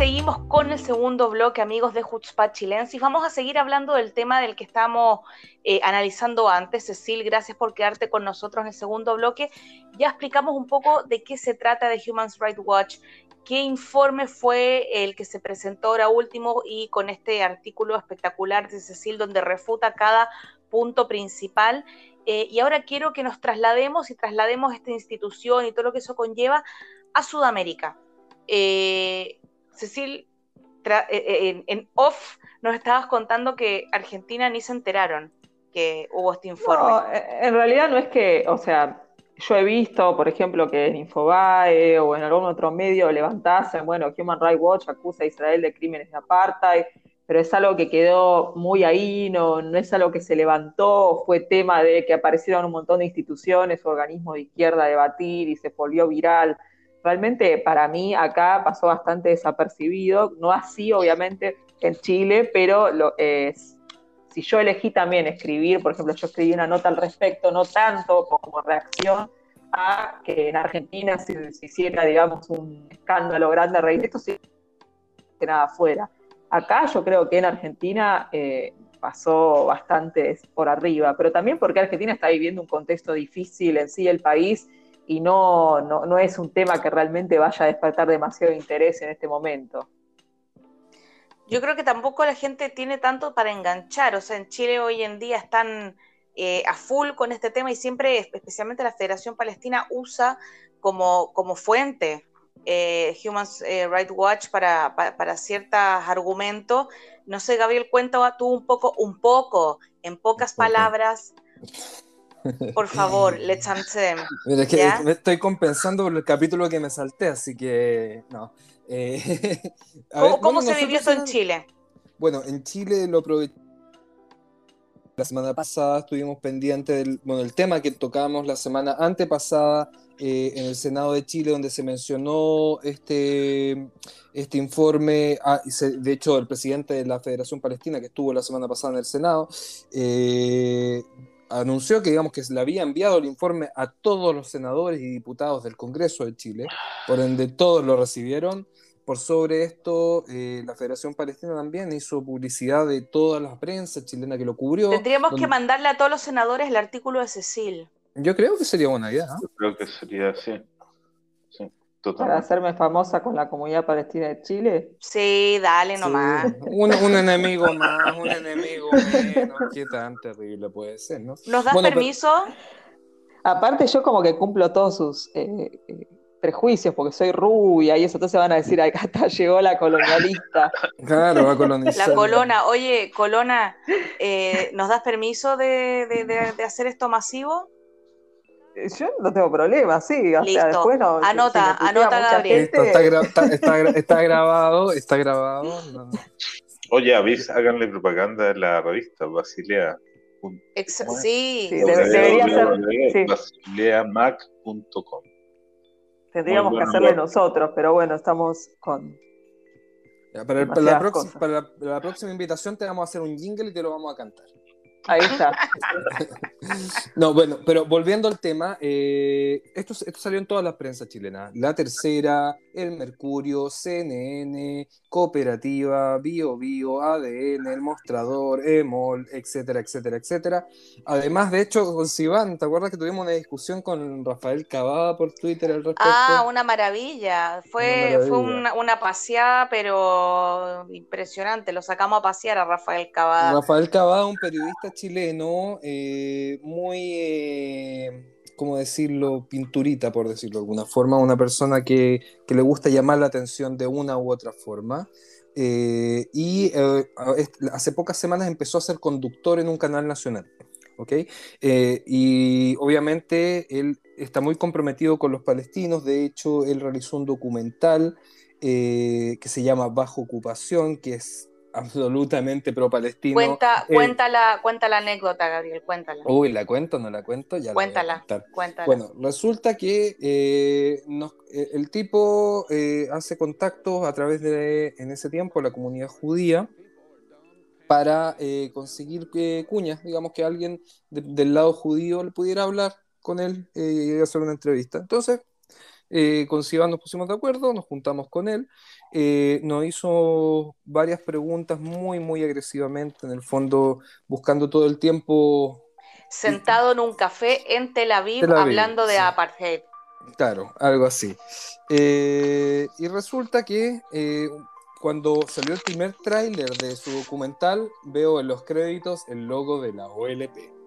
Seguimos con el segundo bloque, amigos de Chutzpah Chilensis. Vamos a seguir hablando del tema del que estamos eh, analizando antes. Cecil, gracias por quedarte con nosotros en el segundo bloque. Ya explicamos un poco de qué se trata de Human Rights Watch, qué informe fue el que se presentó ahora último y con este artículo espectacular de Cecil donde refuta cada punto principal eh, y ahora quiero que nos traslademos y traslademos esta institución y todo lo que eso conlleva a Sudamérica. Eh, Cecil, en, en, off nos estabas contando que Argentina ni se enteraron que hubo este informe. No, en realidad no es que, o sea, yo he visto, por ejemplo, que en Infobae o en algún otro medio levantasen, bueno, Human Rights Watch acusa a Israel de crímenes de apartheid, pero es algo que quedó muy ahí, no, no es algo que se levantó, fue tema de que aparecieron un montón de instituciones, organismos de izquierda a debatir y se volvió viral. Realmente para mí acá pasó bastante desapercibido, no así obviamente en Chile, pero lo, es, si yo elegí también escribir, por ejemplo, yo escribí una nota al respecto, no tanto como reacción a que en Argentina se, hiciera, digamos, un escándalo grande a raíz de esto, que nada fuera. Acá yo creo que en Argentina eh, pasó bastante por arriba, pero también porque Argentina está viviendo un contexto difícil en sí el país y no, no, no es un tema que realmente vaya a despertar demasiado interés en este momento yo creo que tampoco la gente tiene tanto para enganchar. O sea, en Chile hoy en día están eh, a full con este tema y siempre, especialmente la Federación Palestina, usa como, como fuente eh, Human eh, Rights Watch para, para, ciertos argumentos. No sé, Gabriel, cuenta tú un poco, un poco, en pocas palabras. Por favor, let's Mira, es que me estoy compensando por el capítulo que me salté, así que no. Eh, ¿Cómo, se vivió eso en Chile? Bueno, en Chile lo aproveché. La semana pasada estuvimos pendientes del bueno, el tema que tocábamos la semana antepasada eh, en el Senado de Chile, donde se mencionó este, este informe. Ah, de hecho, el presidente de la Federación Palestina, que estuvo la semana pasada en el Senado, eh, anunció que digamos que le había enviado el informe a todos los senadores y diputados del Congreso de Chile, por ende todos lo recibieron. Por sobre esto, eh, la Federación Palestina también hizo publicidad de toda la prensa chilena que lo cubrió. Tendríamos que mandarle a todos los senadores el artículo de Cecil. Yo creo que sería buena idea. Yo creo que sería Para hacerme famosa con la comunidad palestina de Chile. Sí, dale nomás. Un, enemigo más, un enemigo menos. Qué tan terrible puede ser, ¿no? ¿Nos das permiso? Aparte, yo como que cumplo todos sus eh, eh, prejuicios porque soy rubia y eso, entonces van a decir, acá está, llegó la colonialista. Claro, va a colonizar. La colona, oye, colona, eh, ¿nos das permiso de, de hacer esto masivo? Yo no tengo problema, sí. O sea, después no, anota, anota, Gabriel. está, grabado, está grabado. Oye, avis, háganle propaganda de la revista Basilea. sí, debería ser. Basileamac.com. Tendríamos que hacerle nosotros, pero bueno, estamos con. para, la para, la, próxima invitación te vamos a hacer un jingle y te lo vamos a cantar. Ahí está. no, bueno, pero volviendo al tema, eh, esto, esto, salió en todas las prensa chilenas. La Tercera, El Mercurio, CNN, Cooperativa, Bio Bio, ADN, El Mostrador, EMOL, etcétera, etcétera, etcétera. Además, de hecho, con Sivan, ¿te acuerdas que tuvimos una discusión con Rafael Cavada por Twitter al respecto? Ah, una maravilla. Fue, fue una, una, paseada, pero impresionante. Lo sacamos a pasear a Rafael Cavada. Rafael Cavada, un periodista chileno eh, muy, eh, ¿cómo decirlo?, pinturita, por decirlo de alguna forma, una persona que, le gusta llamar la atención de una u otra forma. Eh, y hace pocas semanas empezó a ser conductor en un canal nacional. ¿ok? y obviamente él está muy comprometido con los palestinos, de hecho él realizó un documental que se llama Bajo Ocupación, que es absolutamente pro-palestino. Cuenta, eh, cuenta, la, cuenta la anécdota, Gabriel, cuéntala. Uy, ¿la cuento no la cuento? Ya cuéntala, cuéntala. Bueno, resulta que eh, eh, el tipo hace contactos a través de, en ese tiempo, la comunidad judía para conseguir cuñas, digamos que alguien del lado judío le pudiera hablar con él y hacer una entrevista. Entonces, eh, con Sivan nos pusimos de acuerdo, nos juntamos con él, eh, nos hizo varias preguntas muy, muy agresivamente, en el fondo buscando todo el tiempo... Sentado en un café en Tel Aviv, hablando de apartheid. Claro, algo así. Eh, y resulta que cuando salió el primer tráiler de su documental, veo en los créditos el logo de la OLP.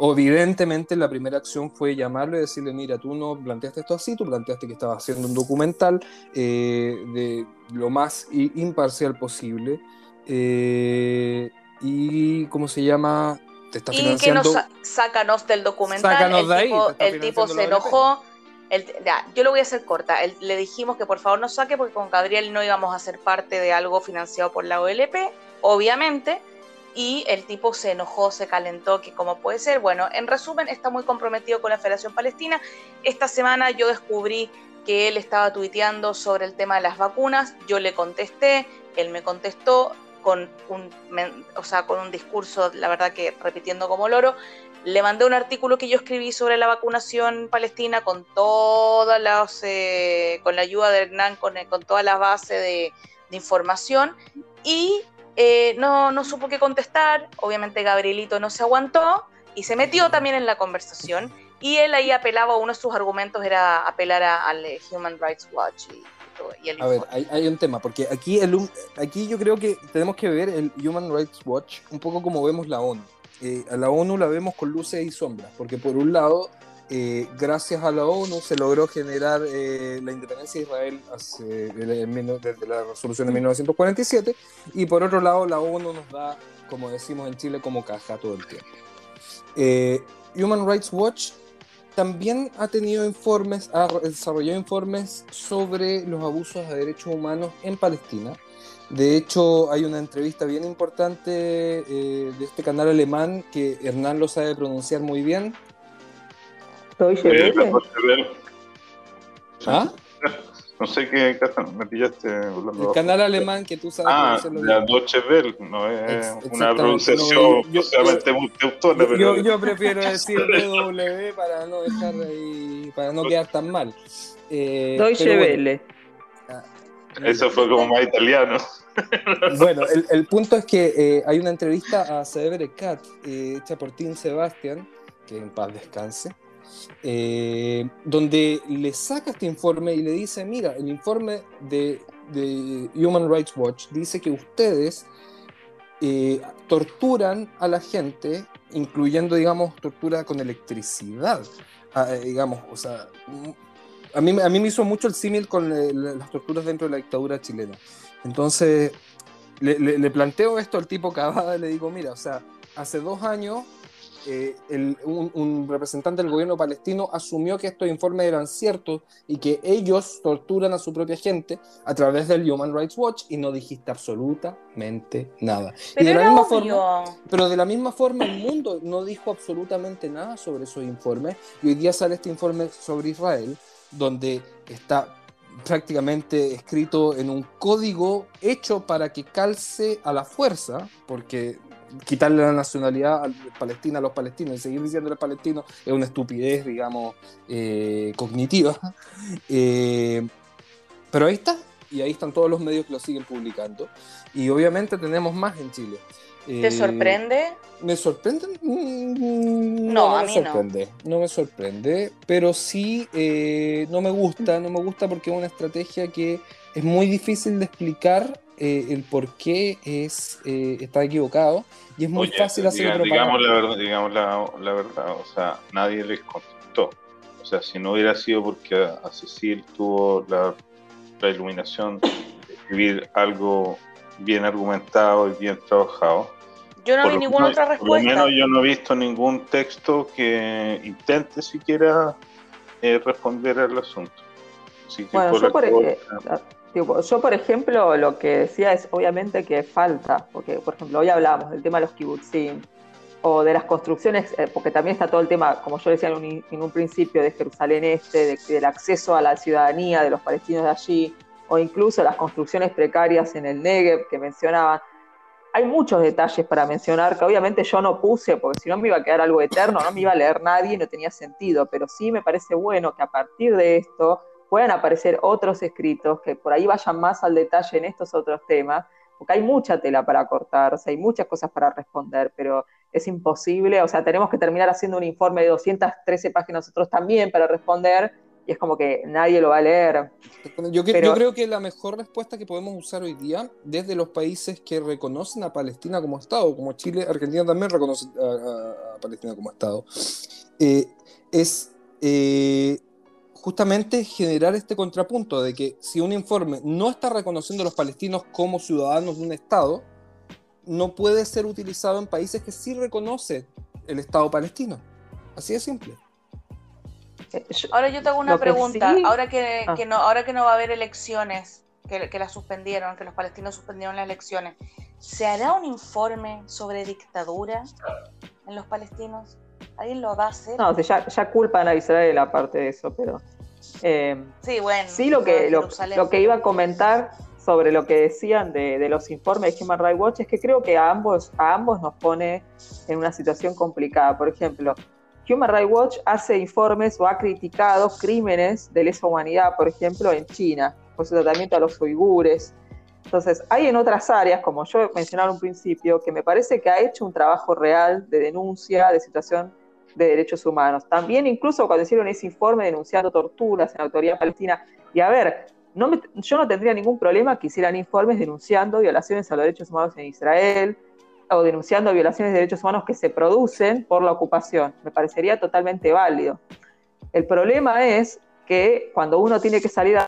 Evidentemente la primera acción fue llamarlo y decirle, mira, tú no planteaste esto así, tú planteaste que estabas haciendo un documental eh, de lo más imparcial posible. Eh, y, ¿cómo se llama? Te está y que nos sácanos del documental. el tipo, el tipo se enojó. yo lo voy a hacer corta. le dijimos que por favor nos saque porque con Gabriel no íbamos a ser parte de algo financiado por la OLP, obviamente y el tipo se enojó, se calentó, que como puede ser. Bueno, en resumen, está muy comprometido con la Federación Palestina. Esta semana yo descubrí que él estaba tuiteando sobre el tema de las vacunas, yo le contesté, él me contestó con un, o sea, con un discurso, la verdad que repitiendo como loro, le mandé un artículo que yo escribí sobre la vacunación palestina con todas las, eh, con la ayuda de Hernán, con, con toda la base de, de información y eh, no, no supo qué contestar, obviamente Gabrielito no se aguantó y se metió también en la conversación. Y él ahí apelaba, uno de sus argumentos era apelar al Human Rights Watch y, a ver, hay, un tema, porque aquí, el, aquí yo creo que tenemos que ver el Human Rights Watch un poco como vemos la ONU. Eh, a la ONU la vemos con luces y sombras, porque por un lado eh, gracias a la ONU se logró generar eh, la independencia de Israel desde la resolución de 1947 y por otro lado la ONU nos da, como decimos en Chile, como caja todo el tiempo. Eh, Human Rights Watch también ha tenido informes, ha desarrollado informes sobre los abusos de derechos humanos en Palestina. De hecho, hay una entrevista bien importante de este canal alemán que Hernán lo sabe pronunciar muy bien, ¿Ah? No sé qué me pillaste El canal alemán que tú sabes. Ah, la Deutsche Welle, no es una pronunciación yo, yo, yo, prefiero decir W para no dejar ahí, para no quedar tan mal. Eh, Deutsche Welle. Ah, Eso fue como más italiano. Bueno, el, el punto es que eh, hay una entrevista a Severe Cat eh, hecha por Tim Sebastian, que en paz descanse, eh, donde le saca este informe y le dice, mira, el informe de, Human Rights Watch dice que ustedes eh, torturan a la gente, incluyendo, digamos, tortura con electricidad. Ah, eh, digamos, o sea, a mí, a mí me hizo mucho el símil con las torturas dentro de la dictadura chilena. Entonces, le, planteo esto al tipo Cavada y le digo, mira, o sea, hace dos años eh, un, representante del gobierno palestino asumió que estos informes eran ciertos y que ellos torturan a su propia gente a través del Human Rights Watch y no dijiste absolutamente nada. Pero, de la misma forma, pero de la misma forma el mundo no dijo absolutamente nada sobre esos informes y hoy día sale este informe sobre Israel donde está prácticamente escrito en un código hecho para que calce a la fuerza, porque quitarle la nacionalidad a Palestina a los palestinos y seguir diciéndole palestinos es una estupidez, digamos, eh, cognitiva. Eh, pero ahí está, y ahí están todos los medios que lo siguen publicando. Y obviamente tenemos más en Chile. ¿Te eh, sorprende? ¿Me sorprende? Mm, no, a mí me sorprende. No. me sorprende, pero sí no me gusta, no me gusta porque es una estrategia que es muy difícil de explicar el por qué es, está equivocado y es muy fácil hacer digamos, la verdad, digamos la, verdad, o sea, nadie les contestó. O sea, si no hubiera sido porque a, Cecil tuvo la, iluminación de escribir algo bien argumentado y bien trabajado. Yo no vi ninguna otra respuesta. Por lo menos yo no he visto ningún texto que intente siquiera eh, responder al asunto. bueno, yo por, yo, por ejemplo, lo que decía es obviamente que falta, porque, por ejemplo, hoy hablamos del tema de los kibutzim o de las construcciones, eh, porque también está todo el tema, como yo decía en un, principio, de Jerusalén Este, del acceso a la ciudadanía de los palestinos de allí, o incluso las construcciones precarias en el Negev que mencionaban. Hay muchos detalles para mencionar que obviamente yo no puse, porque si no me iba a quedar algo eterno, no me iba a leer nadie, no tenía sentido, pero sí me parece bueno que a partir de esto puedan aparecer otros escritos que por ahí vayan más al detalle en estos otros temas, porque hay mucha tela para cortar, hay muchas cosas para responder, pero es imposible, o sea, tenemos que terminar haciendo un informe de 213 páginas nosotros también para responder, y es como que nadie lo va a leer. Yo, yo, creo que la mejor respuesta que podemos usar hoy día, desde los países que reconocen a Palestina como Estado, como Chile, Argentina también reconoce a, Palestina como Estado, eh, es eh, justamente generar este contrapunto de que si un informe no está reconociendo a los palestinos como ciudadanos de un Estado, no puede ser utilizado en países que sí reconocen el Estado palestino. Así de simple. Ahora yo te hago una pregunta. Ahora, que, ah. no, ahora que no va a haber elecciones, que, que las suspendieron, que los palestinos suspendieron las elecciones, ¿se hará un informe sobre dictadura en los palestinos? ¿Alguien lo va a hacer? No, ya, ya culpan a Israel aparte de eso, pero... Eh, sí, bueno. Sí, lo que, lo, que iba a comentar sobre lo que decían de, de, los informes de Human Rights Watch es que creo que a ambos, a ambos nos pone en una situación complicada. Por ejemplo, Human Rights Watch hace informes o ha criticado crímenes de lesa humanidad, por ejemplo, en China, por su tratamiento a los uigures. Entonces, hay en otras áreas, como yo mencionaba en un principio, que me parece que ha hecho un trabajo real de denuncia de situación de derechos humanos. También incluso cuando hicieron ese informe denunciando torturas en la autoridad palestina, y a ver, yo no tendría ningún problema que hicieran informes denunciando violaciones a los derechos humanos en Israel, o denunciando violaciones de derechos humanos que se producen por la ocupación. Me parecería totalmente válido. El problema es que cuando uno tiene que salir a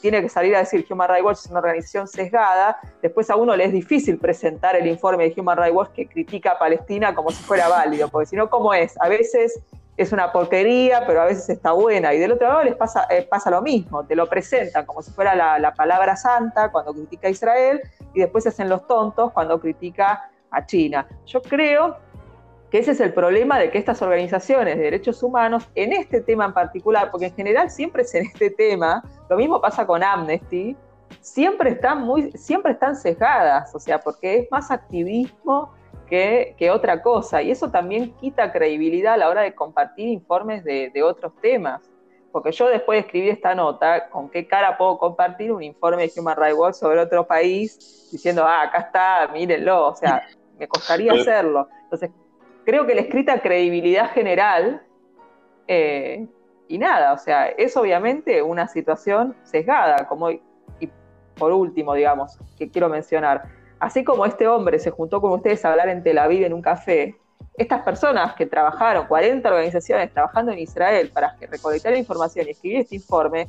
tiene que salir a decir Human Rights Watch es una organización sesgada, después a uno le es difícil presentar el informe de Human Rights Watch que critica a Palestina como si fuera válido, porque si no, ¿cómo es? A veces es una porquería, pero a veces está buena. Y del otro lado les pasa, eh, pasa lo mismo, te lo presentan como si fuera la, la, palabra santa cuando critica a Israel y después se hacen los tontos cuando critica a China. Yo creo que ese es el problema de que estas organizaciones de derechos humanos, en este tema en particular, porque en general siempre es en este tema, lo mismo pasa con Amnesty, siempre están, muy, siempre están sesgadas, o sea, porque es más activismo que, otra cosa. Y eso también quita credibilidad a la hora de compartir informes de, otros temas. Porque yo después de escribir esta nota, ¿con qué cara puedo compartir un informe de Human Rights Watch sobre otro país diciendo, ah, acá está, mírenlo? O sea, me costaría hacerlo. Entonces, creo que le escrita credibilidad general. Eh, y nada, o sea, es obviamente una situación sesgada, como, y por último, digamos, que quiero mencionar, así como este hombre se juntó con ustedes a hablar en Tel Aviv en un café, estas personas que trabajaron, 40 organizaciones trabajando en Israel para recolectar información y escribir este informe,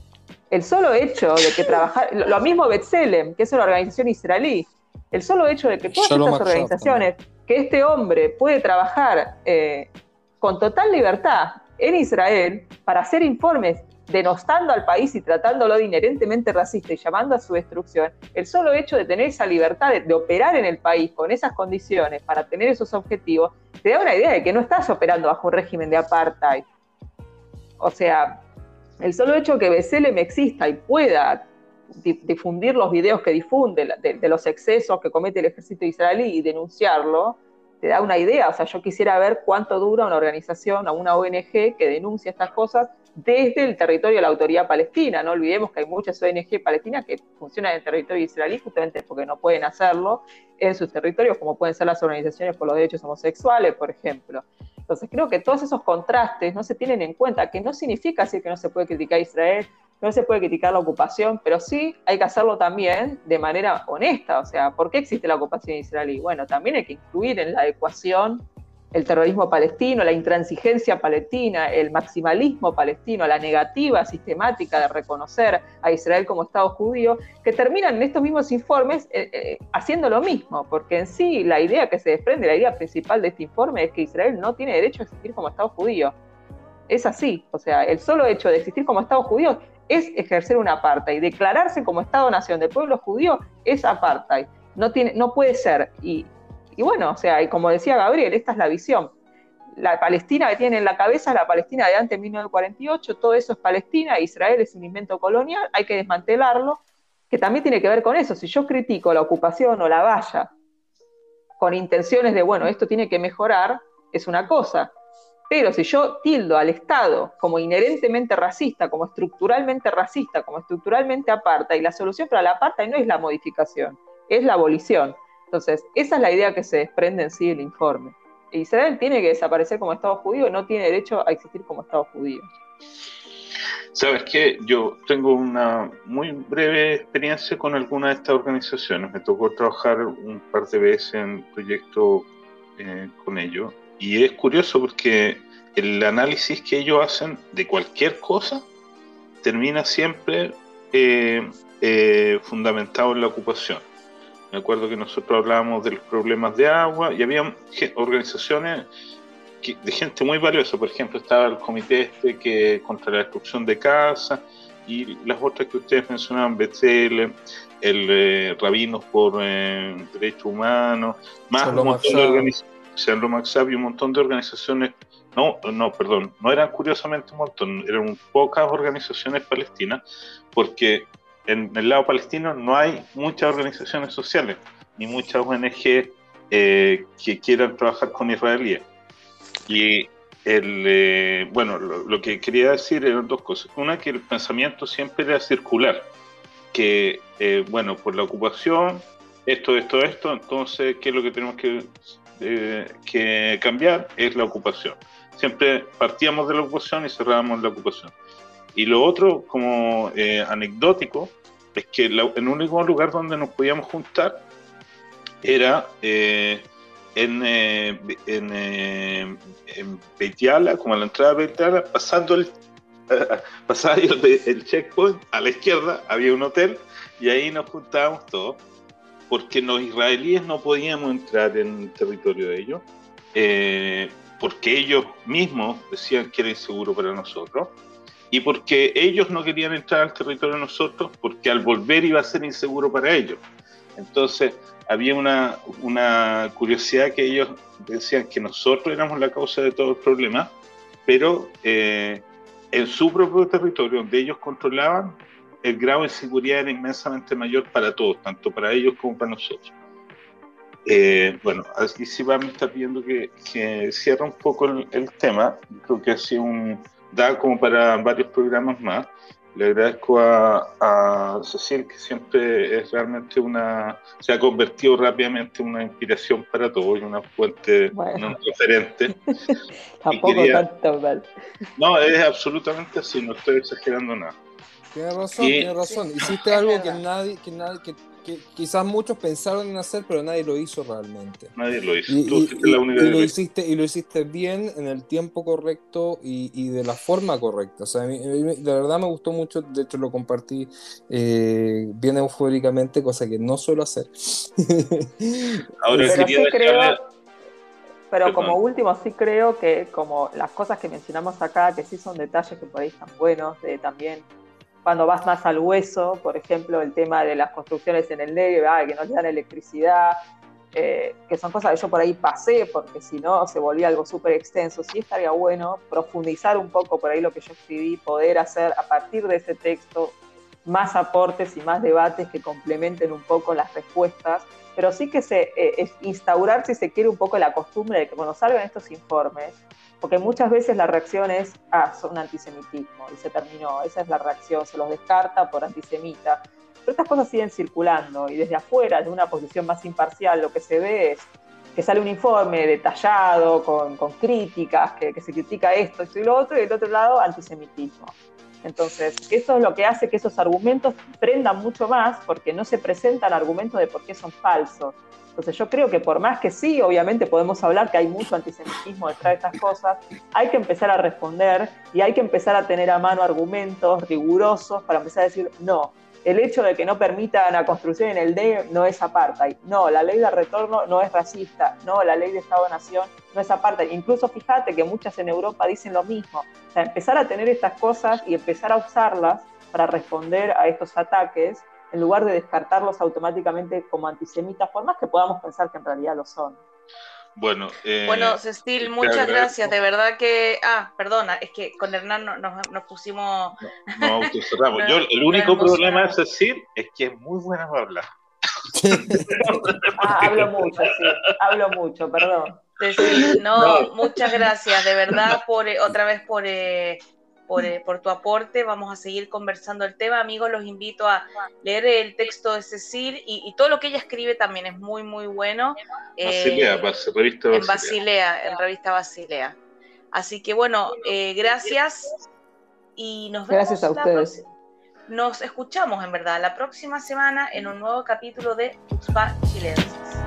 el solo hecho de que trabajar, lo mismo Betzelem, que es una organización israelí, el solo hecho de que todas estas organizaciones, que este hombre puede trabajar eh, con total libertad en Israel para hacer informes denostando al país y tratándolo de inherentemente racista y llamando a su destrucción, el solo hecho de tener esa libertad de, operar en el país con esas condiciones para tener esos objetivos, te da una idea de que no estás operando bajo un régimen de apartheid. O sea, el solo hecho que me exista y pueda difundir los videos que difunde de, los excesos que comete el ejército israelí y denunciarlo, te da una idea. O sea, yo quisiera ver cuánto dura una organización o una ONG que denuncia estas cosas desde el territorio de la autoridad palestina. No olvidemos que hay muchas ONG palestinas que funcionan en el territorio israelí justamente porque no pueden hacerlo en sus territorios, como pueden ser las organizaciones por los derechos homosexuales, por ejemplo. Entonces creo que todos esos contrastes no se tienen en cuenta, que no significa decir que no se puede criticar a Israel, no se puede criticar la ocupación, pero sí hay que hacerlo también de manera honesta. O sea, ¿por qué existe la ocupación israelí? Bueno, también hay que incluir en la ecuación el terrorismo palestino, la intransigencia palestina, el maximalismo palestino, la negativa sistemática de reconocer a Israel como Estado judío, que terminan en estos mismos informes eh, eh, haciendo lo mismo, porque en sí la idea que se desprende, la idea principal de este informe es que Israel no tiene derecho a existir como Estado judío. Es así, o sea, el solo hecho de existir como Estado judío es ejercer una apartheid, declararse como Estado-nación del pueblo judío es apartheid. No, tiene, no puede ser, y y bueno, o sea, y como decía Gabriel, esta es la visión. La Palestina que tiene en la cabeza la Palestina de antes de 1948, todo eso es Palestina, Israel es un invento colonial, hay que desmantelarlo, que también tiene que ver con eso. Si yo critico la ocupación o la valla con intenciones de, bueno, esto tiene que mejorar, es una cosa. Pero si yo tildo al Estado como inherentemente racista, como estructuralmente racista, como estructuralmente aparta, y la solución para la aparta no es la modificación, es la abolición. Entonces, esa es la idea que se desprende en sí del informe. Israel tiene que desaparecer como Estado judío no tiene derecho a existir como Estado judío. Sabes que yo tengo una muy breve experiencia con alguna de estas organizaciones. Me tocó trabajar un par de veces en proyectos eh, con ellos. Y es curioso porque el análisis que ellos hacen de cualquier cosa termina siempre eh, eh, fundamentado en la ocupación. Me acuerdo que nosotros hablábamos de los problemas de agua y había organizaciones de gente muy valiosa. Por ejemplo, estaba el comité este que contra la destrucción de casas y las otras que ustedes mencionaban, Betel, el eh, Rabinos por eh, Derechos Humanos, más un montón de organizaciones, y un montón de organizaciones, no, no, perdón, no eran curiosamente un montón, eran pocas organizaciones palestinas, porque en el lado palestino no hay muchas organizaciones sociales, ni muchas ONG eh, que quieran trabajar con israelíes. Y el, eh, bueno, lo, que quería decir eran dos cosas. Una, que el pensamiento siempre era circular, que, eh, bueno, por la ocupación, esto, esto, esto, entonces, ¿qué es lo que tenemos que, eh, que cambiar? Es la ocupación. Siempre partíamos de la ocupación y cerrábamos la ocupación. Y lo otro, como anecdótico, es que el único lugar donde nos podíamos juntar era en, eh, en, eh, en, como a la entrada de Beitiala, pasando el, pasaba el, el, checkpoint, a la izquierda había un hotel y ahí nos juntábamos todos, porque los israelíes no podíamos entrar en el territorio de ellos, eh, porque ellos mismos decían que era inseguro para nosotros, y porque ellos no querían entrar al territorio de nosotros, porque al volver iba a ser inseguro para ellos. Entonces, había una, una curiosidad que ellos decían que nosotros éramos la causa de todo el problema, pero eh, en su propio territorio, donde ellos controlaban, el grado de inseguridad era inmensamente mayor para todos, tanto para ellos como para nosotros. Eh, bueno, así sí va a estar pidiendo que, que cierre un poco el, el, tema. Creo que ha sido un, da como para varios programas más. Le agradezco a, a Cecil, que siempre es realmente una, se ha convertido rápidamente en una inspiración para todos y una fuente, bueno. un referente. Tampoco quería, tanto mal. No, es absolutamente así, no estoy exagerando nada. Tienes razón, y, tienes razón. Hiciste algo que nadie, que nadie, que que quizás muchos pensaron en hacer, pero nadie lo hizo realmente. Nadie lo hizo. Y, y, y, y lo, hiciste, y lo hiciste bien, en el tiempo correcto y, de la forma correcta. O sea, a mí, de verdad me gustó mucho, de hecho lo compartí eh, bien eufóricamente, cosa que no suelo hacer. Ahora pero sí creo, pero Perdón. como último sí creo que como las cosas que mencionamos acá, que sí son detalles que por ahí están buenos, de también cuando vas más al hueso, por ejemplo, el tema de las construcciones en el Negev, que no le dan electricidad, eh, que son cosas que yo por ahí pasé, porque si no se volvía algo súper extenso. Sí estaría bueno profundizar un poco por ahí lo que yo escribí, poder hacer a partir de ese texto más aportes y más debates que complementen un poco las respuestas, pero sí que se eh, instaurar, si se quiere, un poco la costumbre de que cuando salgan estos informes, porque muchas veces la reacción es, ah, son antisemitismo, y se terminó, esa es la reacción, se los descarta por antisemita. Pero estas cosas siguen circulando, y desde afuera, de una posición más imparcial, lo que se ve es que sale un informe detallado, con, con críticas, que, que, se critica esto, esto y lo otro, y del otro lado, antisemitismo. Entonces, eso es lo que hace que esos argumentos prendan mucho más, porque no se presentan argumentos de por qué son falsos. Entonces yo creo que por más que sí, obviamente podemos hablar que hay mucho antisemitismo detrás de estas cosas, hay que empezar a responder y hay que empezar a tener a mano argumentos rigurosos para empezar a decir, no, el hecho de que no permitan la construcción en el D no es apartheid, no, la ley de retorno no es racista, no, la ley de Estado-Nación no es apartheid. Incluso fíjate que muchas en Europa dicen lo mismo. O sea, empezar a tener estas cosas y empezar a usarlas para responder a estos ataques en lugar de descartarlos automáticamente como antisemitas, por más que podamos pensar que en realidad lo son. Bueno, eh, bueno, Cecil, muchas gracias. De verdad que. Ah, perdona, es que con Hernán nos, nos pusimos. No, no autocerramos. Yo, el único problema de Cecil es que es muy buena para hablar. ah, hablo mucho, sí. Hablo mucho, perdón. Cecil, no, no, muchas gracias, de verdad, por eh, otra vez por. Eh, por, eh, por, tu aporte. Vamos a seguir conversando el tema. Amigos, los invito a leer el texto de Cecil y, y todo lo que ella escribe también es muy, muy bueno. Basilea, eh, revista Basilea. En Basilea, en revista Basilea. Así que bueno, eh, gracias. y nos vemos. Gracias a ustedes. Nos escuchamos, en verdad, la próxima semana en un nuevo capítulo de Spa Chilensis.